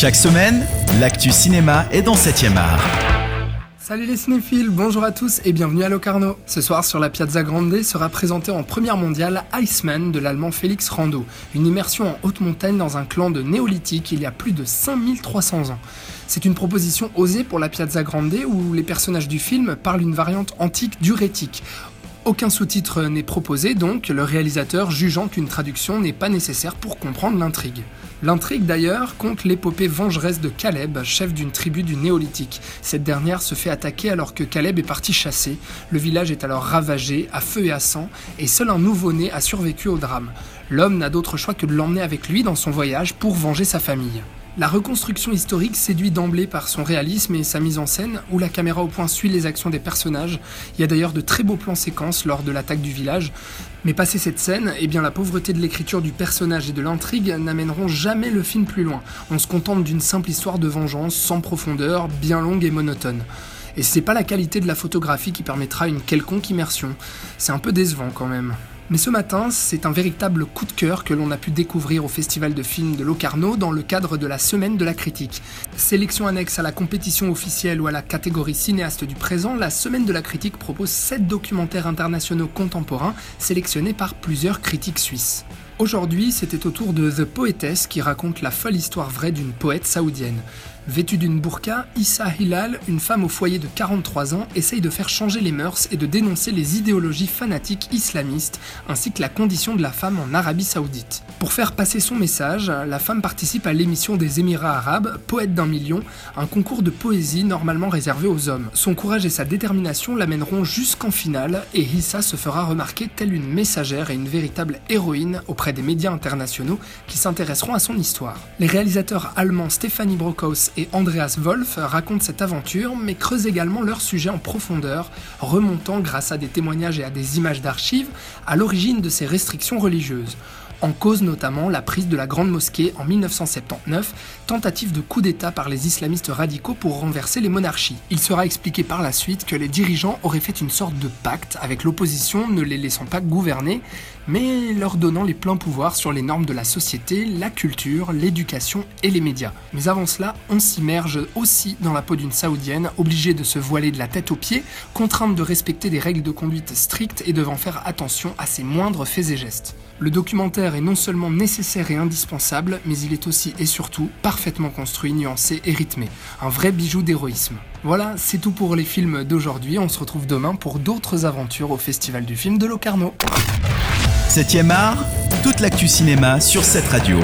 Chaque semaine, l'actu cinéma est dans 7ème art. Salut les cinéphiles, bonjour à tous et bienvenue à Locarno. Ce soir sur la Piazza Grande sera présenté en première mondiale Iceman de l'allemand Félix Rando, une immersion en haute montagne dans un clan de néolithique il y a plus de 5300 ans. C'est une proposition osée pour la Piazza Grande où les personnages du film parlent une variante antique du rétique. Aucun sous-titre n'est proposé donc, le réalisateur jugeant qu'une traduction n'est pas nécessaire pour comprendre l'intrigue. L'intrigue d'ailleurs compte l'épopée vengeresse de Caleb, chef d'une tribu du néolithique. Cette dernière se fait attaquer alors que Caleb est parti chasser. Le village est alors ravagé, à feu et à sang, et seul un nouveau-né a survécu au drame. L'homme n'a d'autre choix que de l'emmener avec lui dans son voyage pour venger sa famille. La reconstruction historique séduit d'emblée par son réalisme et sa mise en scène, où la caméra au point suit les actions des personnages. Il y a d'ailleurs de très beaux plans séquences lors de l'attaque du village. Mais passé cette scène, eh bien la pauvreté de l'écriture du personnage et de l'intrigue n'amèneront jamais le film plus loin. On se contente d'une simple histoire de vengeance, sans profondeur, bien longue et monotone. Et c'est pas la qualité de la photographie qui permettra une quelconque immersion. C'est un peu décevant quand même. Mais ce matin, c'est un véritable coup de cœur que l'on a pu découvrir au Festival de films de Locarno dans le cadre de la Semaine de la critique. Sélection annexe à la compétition officielle ou à la catégorie cinéaste du présent, la Semaine de la critique propose 7 documentaires internationaux contemporains sélectionnés par plusieurs critiques suisses. Aujourd'hui, c'était au tour de The Poetess qui raconte la folle histoire vraie d'une poète saoudienne. Vêtue d'une burqa, Issa Hilal, une femme au foyer de 43 ans, essaye de faire changer les mœurs et de dénoncer les idéologies fanatiques islamistes, ainsi que la condition de la femme en Arabie Saoudite. Pour faire passer son message, la femme participe à l'émission des Émirats arabes, Poète d'un million, un concours de poésie normalement réservé aux hommes. Son courage et sa détermination l'amèneront jusqu'en finale, et Issa se fera remarquer telle une messagère et une véritable héroïne auprès des médias internationaux qui s'intéresseront à son histoire. Les réalisateurs allemands Stéphanie Brockhaus et Andreas Wolf racontent cette aventure, mais creusent également leur sujet en profondeur, remontant grâce à des témoignages et à des images d'archives à l'origine de ces restrictions religieuses. En cause notamment la prise de la Grande Mosquée en 1979, tentative de coup d'État par les islamistes radicaux pour renverser les monarchies. Il sera expliqué par la suite que les dirigeants auraient fait une sorte de pacte avec l'opposition, ne les laissant pas gouverner, mais leur donnant les pleins pouvoirs sur les normes de la société, la culture, l'éducation et les médias. Mais avant cela, on s'immerge aussi dans la peau d'une saoudienne, obligée de se voiler de la tête aux pieds, contrainte de respecter des règles de conduite strictes et devant faire attention à ses moindres faits et gestes. Le documentaire est non seulement nécessaire et indispensable, mais il est aussi et surtout parfaitement construit, nuancé et rythmé. Un vrai bijou d'héroïsme. Voilà, c'est tout pour les films d'aujourd'hui. On se retrouve demain pour d'autres aventures au Festival du film de Locarno. 7ème art, toute l'actu cinéma sur cette radio.